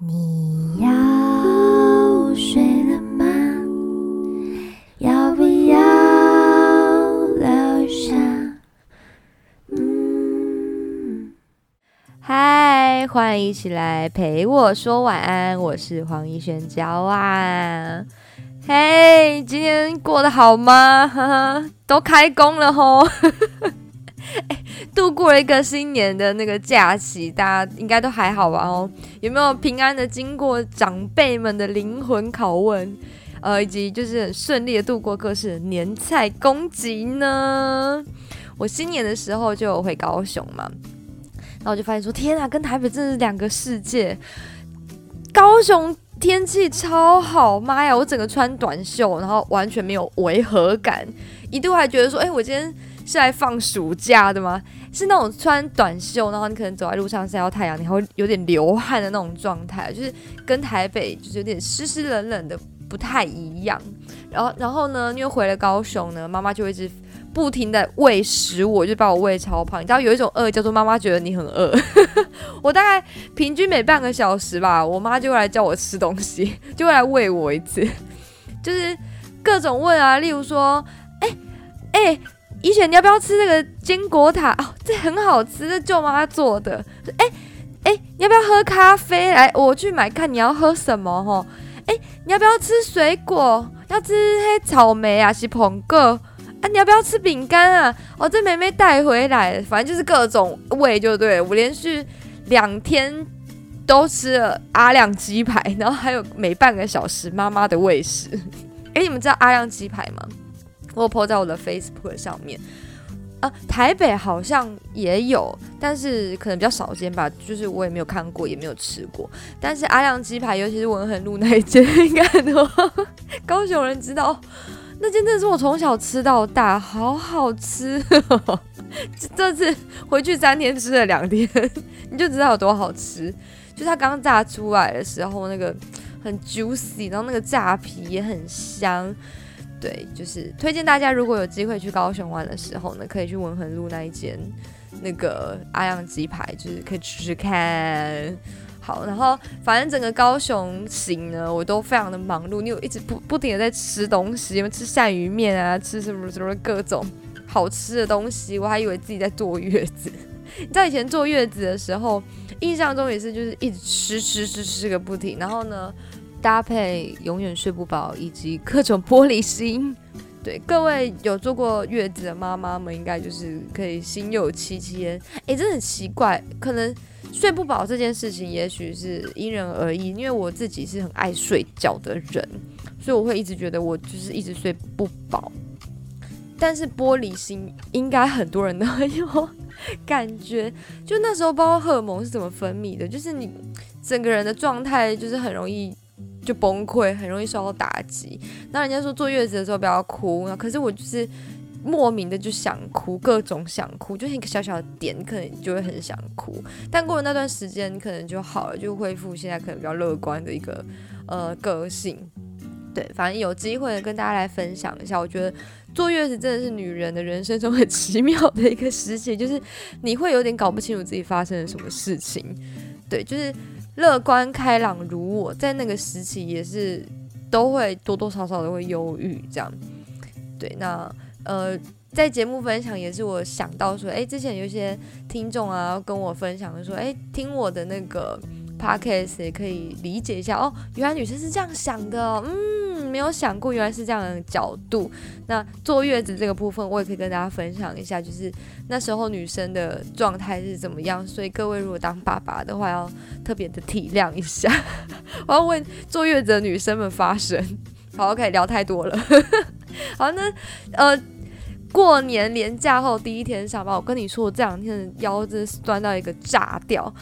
你要睡了吗？要不要留下？嗯，嗨，欢迎一起来陪我说晚安，我是黄奕轩娇啊。嘿，今天过得好吗？哈哈，都开工了吼。哎，度过了一个新年的那个假期，大家应该都还好吧？哦，有没有平安的经过长辈们的灵魂拷问？呃，以及就是很顺利的度过各式年菜攻击呢？我新年的时候就有回高雄嘛，然后我就发现说，天啊，跟台北真是两个世界。高雄天气超好，妈呀，我整个穿短袖，然后完全没有违和感，一度还觉得说，哎，我今天。是来放暑假的吗？是那种穿短袖，然后你可能走在路上晒到太阳，你还会有点流汗的那种状态，就是跟台北就是有点湿湿冷冷的不太一样。然后，然后呢，因为回了高雄呢，妈妈就一直不停的喂食我，就把我喂超胖。你知道有一种饿叫做妈妈觉得你很饿，我大概平均每半个小时吧，我妈就会来叫我吃东西，就会来喂我一次，就是各种问啊，例如说，哎哎。怡雪，你要不要吃这个坚果塔？哦，这很好吃，这舅妈做的。哎哎，你要不要喝咖啡？来，我去买，看你要喝什么哈。哎，你要不要吃水果？要吃黑草莓啊，是苹果啊？你要不要吃饼干啊？哦，这妹妹带回来，反正就是各种喂，就对我连续两天都吃了阿亮鸡排，然后还有每半个小时妈妈的喂食。哎，你们知道阿亮鸡排吗？我 po 在我的 Facebook 上面，啊，台北好像也有，但是可能比较少见吧，就是我也没有看过，也没有吃过。但是阿亮鸡排，尤其是文衡路那一间，应该很多高雄人知道，那间真的是我从小吃到大，好好吃。这次回去三天吃了两天，你就知道有多好吃。就它刚炸出来的时候，那个很 juicy，然后那个炸皮也很香。对，就是推荐大家，如果有机会去高雄玩的时候呢，可以去文衡路那一间那个阿阳鸡排，就是可以吃吃看。好，然后反正整个高雄行呢，我都非常的忙碌，你有一直不不停的在吃东西，因为吃鳝鱼面啊，吃什么什么各种好吃的东西，我还以为自己在坐月子。你知道以前坐月子的时候，印象中也是就是一直吃吃吃吃个不停，然后呢。搭配永远睡不饱，以及各种玻璃心，对各位有做过月子的妈妈们，应该就是可以心有戚戚焉。哎，真的很奇怪，可能睡不饱这件事情，也许是因人而异。因为我自己是很爱睡觉的人，所以我会一直觉得我就是一直睡不饱。但是玻璃心，应该很多人都有 感觉。就那时候，不知道荷尔蒙是怎么分泌的，就是你整个人的状态就是很容易。就崩溃，很容易受到打击。那人家说坐月子的时候不要哭，可是我就是莫名的就想哭，各种想哭，就是一个小小的点，可能就会很想哭。但过了那段时间，可能就好了，就恢复现在可能比较乐观的一个呃个性。对，反正有机会跟大家来分享一下，我觉得坐月子真的是女人的人生中很奇妙的一个时期，就是你会有点搞不清楚自己发生了什么事情。对，就是。乐观开朗如我在那个时期也是都会多多少少都会忧郁这样，对，那呃在节目分享也是我想到说，哎，之前有些听众啊跟我分享说，哎，听我的那个。Podcast 也可以理解一下哦，原来女生是这样想的，嗯，嗯没有想过原来是这样的角度。那坐月子这个部分，我也可以跟大家分享一下，就是那时候女生的状态是怎么样。所以各位如果当爸爸的话，要特别的体谅一下。我要为坐月子的女生们发声。好，OK，聊太多了。好，那呃，过年年假后第一天上班，我跟你说，我这两天的腰真是酸到一个炸掉，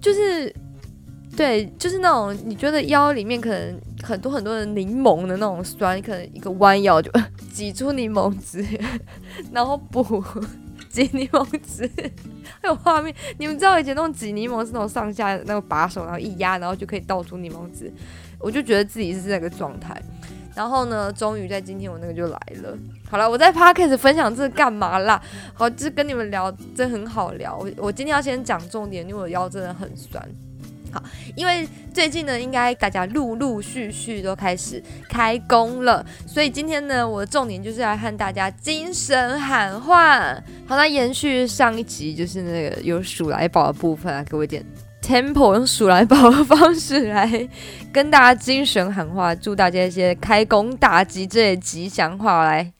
就是。对，就是那种你觉得腰里面可能很多很多的柠檬的那种酸，可能一个弯腰就 挤出柠檬汁，然后补 挤柠檬汁，还有画面。你们知道以前那种挤柠檬是那种上下那个把手，然后一压，然后就可以倒出柠檬汁。我就觉得自己是那个状态。然后呢，终于在今天我那个就来了。好了，我在 podcast 分享这干嘛啦？好，就是跟你们聊，真很好聊。我我今天要先讲重点，因为我腰真的很酸。好，因为最近呢，应该大家陆陆续续都开始开工了，所以今天呢，我的重点就是来和大家精神喊话。好，那延续上一集，就是那个有鼠来宝的部分啊，给我一点 tempo，用鼠来宝的方式来跟大家精神喊话，祝大家一些开工大吉这些吉祥话来。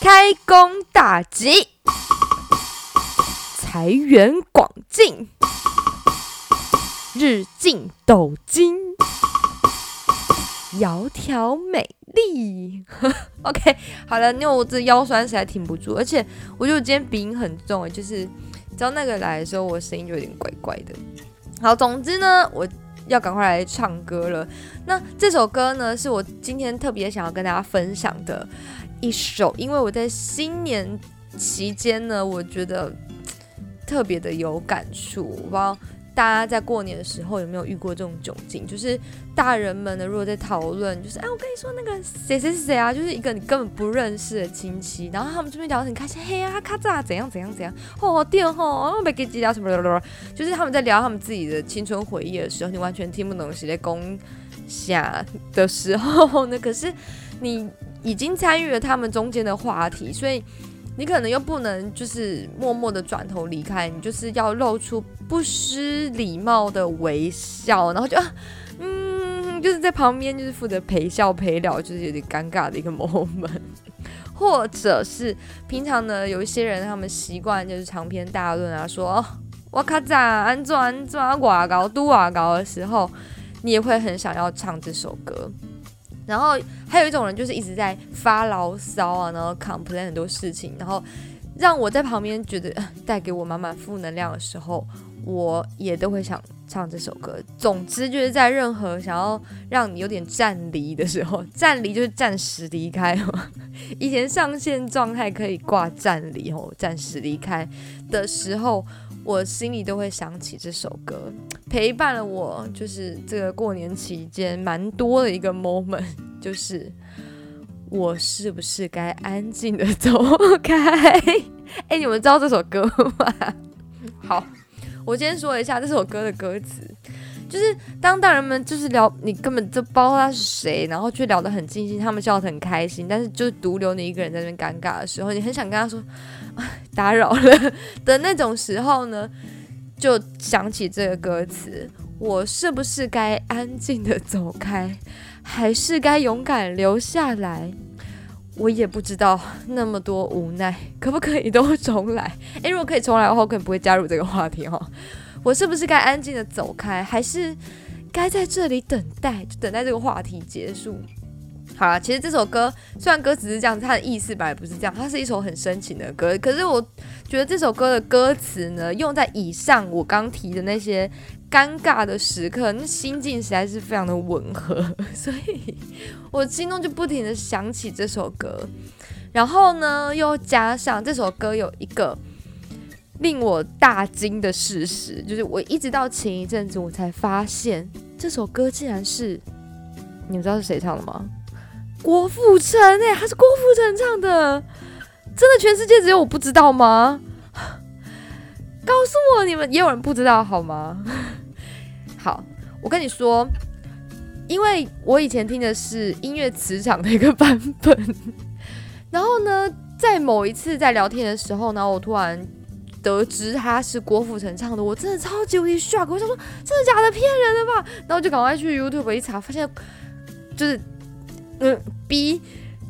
开工大吉，财源广进，日进斗金，窈窕美丽。OK，好了，因为我这腰酸实在挺不住，而且我觉得我今天鼻音很重，就是只要那个来的时候，我声音就有点怪怪的。好，总之呢，我要赶快来唱歌了。那这首歌呢，是我今天特别想要跟大家分享的。一首，因为我在新年期间呢，我觉得特别的有感触。我不知道大家在过年的时候有没有遇过这种窘境，就是大人们呢，如果在讨论，就是哎，我跟你说那个谁谁谁啊，就是一个你根本不认识的亲戚，然后他们这边聊得很开心，嘿呀，咔嚓，怎样怎样怎样，哦，电吼，没给几条什么什么，就是他们在聊他们自己的青春回忆的时候，你完全听不懂谁在攻下的时候呢，可是你。已经参与了他们中间的话题，所以你可能又不能就是默默的转头离开，你就是要露出不失礼貌的微笑，然后就嗯，就是在旁边就是负责陪笑陪聊，就是有点尴尬的一个 moment，或者是平常呢有一些人他们习惯就是长篇大论啊，说我卡咋安怎安怎瓦高都瓦高的时候，你也会很想要唱这首歌。然后还有一种人，就是一直在发牢骚啊，然后 complain 很多事情，然后让我在旁边觉得带给我满满负能量的时候，我也都会想唱这首歌。总之就是在任何想要让你有点暂离的时候，暂离就是暂时离开哦。以前上线状态可以挂暂离哦，暂时离开的时候。我心里都会想起这首歌，陪伴了我，就是这个过年期间蛮多的一个 moment，就是我是不是该安静的走开？哎，你们知道这首歌吗？好，我先说一下这首歌的歌词，就是当大人们就是聊，你根本就不知道他是谁，然后却聊得很尽兴，他们笑得很开心，但是就独留你一个人在那边尴尬的时候，你很想跟他说。打扰了的那种时候呢，就想起这个歌词：我是不是该安静的走开，还是该勇敢留下来？我也不知道，那么多无奈，可不可以都重来？诶，如果可以重来的话，我可能不会加入这个话题哈。我是不是该安静的走开，还是该在这里等待，就等待这个话题结束？好了，其实这首歌虽然歌词是这样子，它的意思本来不是这样，它是一首很深情的歌。可是我觉得这首歌的歌词呢，用在以上我刚提的那些尴尬的时刻，那心境实在是非常的吻合，所以我心中就不停的想起这首歌。然后呢，又加上这首歌有一个令我大惊的事实，就是我一直到前一阵子我才发现，这首歌竟然是你们知道是谁唱的吗？郭富城哎，他是郭富城唱的，真的全世界只有我不知道吗？告诉我你们也有人不知道好吗？好，我跟你说，因为我以前听的是音乐磁场的一个版本，然后呢，在某一次在聊天的时候呢，我突然得知他是郭富城唱的，我真的超级无敌 shock，我想说真的假的骗人的吧？然后就赶快去 YouTube 一查，发现就是。嗯，B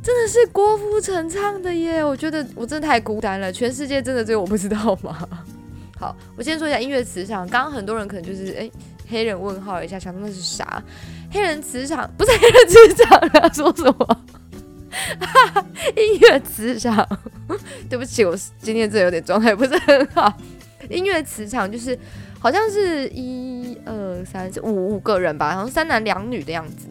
真的是郭富城唱的耶！我觉得我真的太孤单了，全世界真的只有我不知道吗？好，我先说一下音乐磁场。刚刚很多人可能就是哎，黑人问号一下，想那是啥？黑人磁场不是黑人磁场他？说什么？音乐磁场？对不起，我今天这有点状态不是很好。音乐磁场就是好像是一二三四五五个人吧，好像三男两女的样子。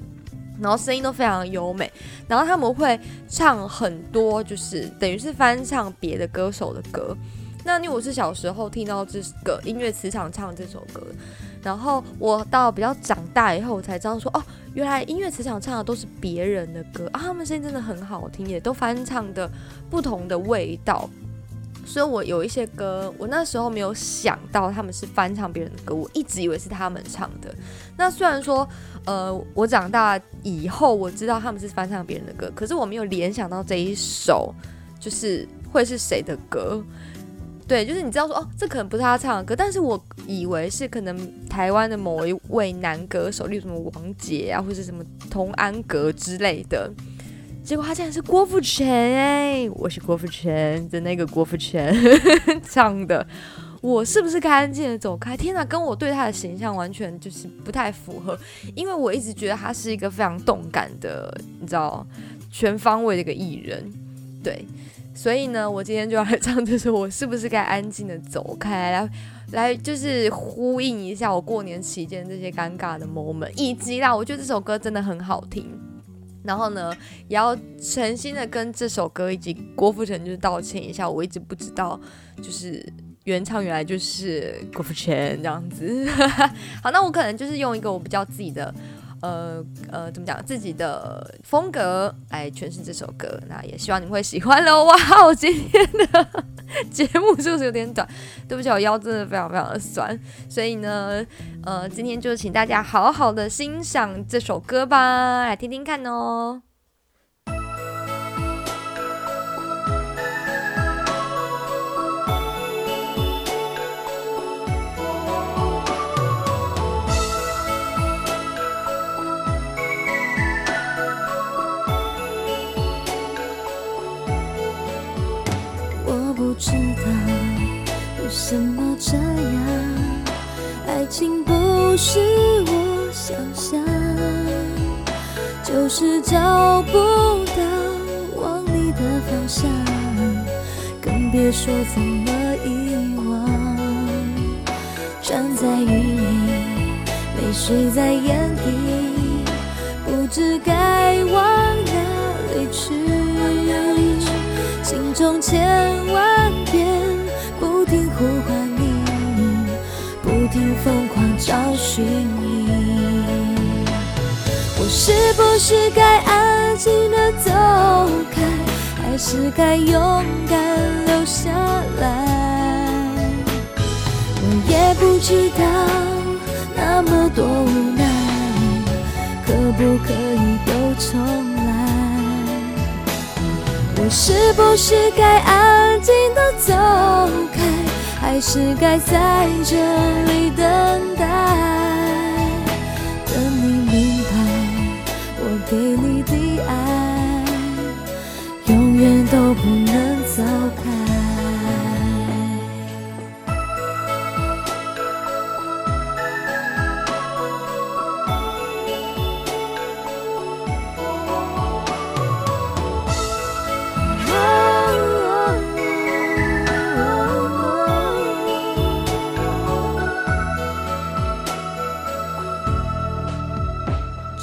然后声音都非常优美，然后他们会唱很多，就是等于是翻唱别的歌手的歌。那因为我是小时候听到这个音乐磁场唱这首歌，然后我到比较长大以后，我才知道说，哦，原来音乐磁场唱的都是别人的歌啊，他们声音真的很好听，也都翻唱的不同的味道。所以我有一些歌，我那时候没有想到他们是翻唱别人的歌，我一直以为是他们唱的。那虽然说，呃，我长大以后我知道他们是翻唱别人的歌，可是我没有联想到这一首就是会是谁的歌。对，就是你知道说哦，这可能不是他唱的歌，但是我以为是可能台湾的某一位男歌手，例如什么王杰啊，或者什么童安格之类的。结果他竟然是郭富城哎！我是郭富城的那个郭富城 唱的，我是不是该安静的走开？天哪，跟我对他的形象完全就是不太符合，因为我一直觉得他是一个非常动感的，你知道，全方位的一个艺人，对。所以呢，我今天就要来唱这首，我是不是该安静的走开？来，来，就是呼应一下我过年期间这些尴尬的 moment，以及啦，我觉得这首歌真的很好听。然后呢，也要诚心的跟这首歌以及郭富城就是道歉一下，我一直不知道，就是原唱原来就是郭富城这样子。好，那我可能就是用一个我比较自己的。呃呃，怎么讲自己的风格来诠释这首歌？那也希望你们会喜欢喽！哇，我今天的 节目是不是有点短？对不起，我腰真的非常非常的酸，所以呢，呃，今天就请大家好好的欣赏这首歌吧，来听听看哦。不知道为什么这样？爱情不是我想象，就是找不到往你的方向，更别说怎么遗忘。站在雨里，泪水在眼底，不知该往哪里去，心中千万遍不停。呼唤你，不停疯狂找寻你。我是不是该安静的走开，还是该勇敢留下来？我也不知道那么多无奈，可不可以都重？我是不是该安静的走开？还是该在这里等待，等你明白，我给你的爱，永远都不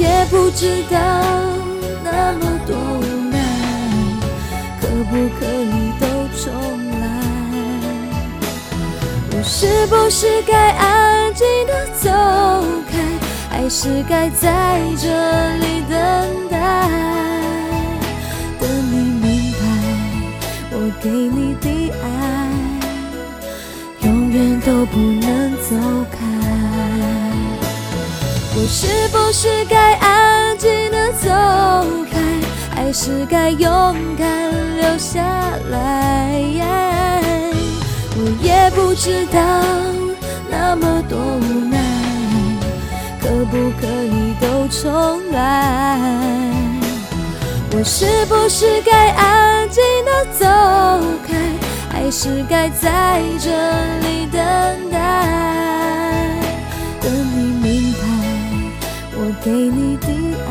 也不知道那么多无奈，可。不可以都重来，我是不是该安静的走开，还是该在这里等待？等你明白，我给你的爱，永远都不能走开。我是不是该安静的走开？还是该勇敢留下来。我也不知道那么多无奈，可不可以都重来？我是不是该安静的走开，还是该在这里等待？等你，给你的爱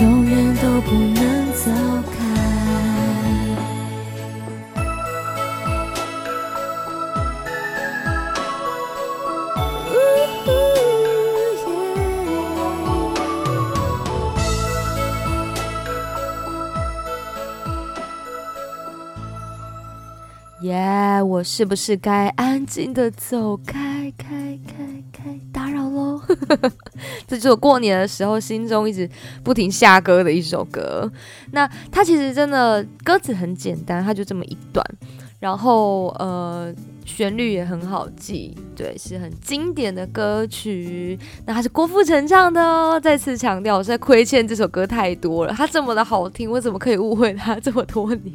永远都不能走开。耶，我是不是该安静的走开？这就是我过年的时候心中一直不停下歌的一首歌。那它其实真的歌词很简单，它就这么一段，然后呃。旋律也很好记，对，是很经典的歌曲。那它是郭富城唱的哦。再次强调，我在亏欠这首歌太多了。它这么的好听，我怎么可以误会它这么多年？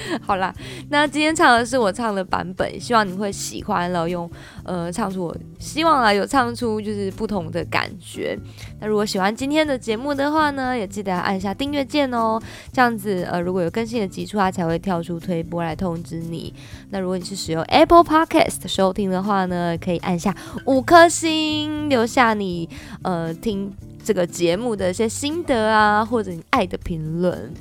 好啦，那今天唱的是我唱的版本，希望你会喜欢了。用呃唱出，我希望啊有唱出就是不同的感觉。那如果喜欢今天的节目的话呢，也记得按下订阅键哦。这样子呃如果有更新的集出，它才会跳出推播来通知你。那如果你是使用 Apple Podcast 收听的话呢，可以按下五颗星，留下你呃听这个节目的一些心得啊，或者你爱的评论。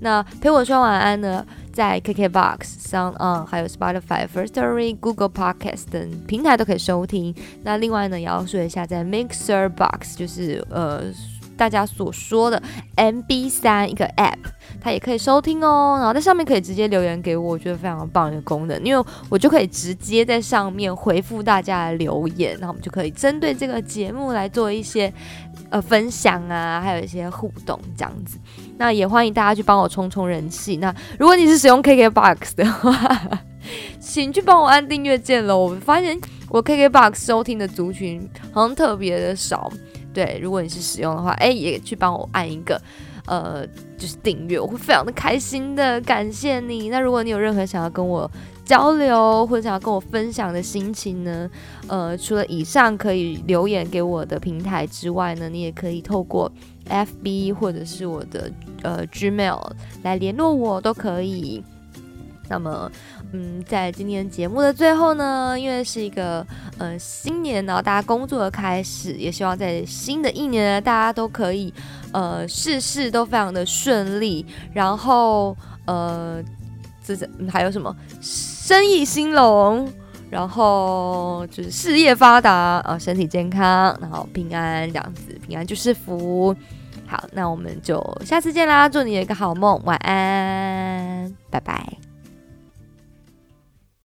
那陪我说晚安呢？在 KKBOX、Sound On、还有 Spotify、First Story、Google Podcast 等平台都可以收听。那另外呢，也要说一下，在 Mixer Box，就是呃大家所说的 MB 三一个 App，它也可以收听哦。然后在上面可以直接留言给我，我觉得非常棒的功能，因为我就可以直接在上面回复大家的留言，然后我们就可以针对这个节目来做一些。分享啊，还有一些互动这样子，那也欢迎大家去帮我冲冲人气。那如果你是使用 KKBOX 的话，请去帮我按订阅键喽。我发现我 KKBOX 收听的族群好像特别的少。对，如果你是使用的话，哎，也去帮我按一个呃，就是订阅，我会非常的开心的，感谢你。那如果你有任何想要跟我交流或者想要跟我分享的心情呢？呃，除了以上可以留言给我的平台之外呢，你也可以透过 FB 或者是我的呃 Gmail 来联络我都可以。那么，嗯，在今天节目的最后呢，因为是一个呃新年，然后大家工作的开始，也希望在新的一年呢，大家都可以呃事事都非常的顺利，然后呃，这这还有什么？生意兴隆，然后就是事业发达啊，身体健康，然后平安这样子，平安就是福。好，那我们就下次见啦，祝你有一个好梦，晚安，拜拜。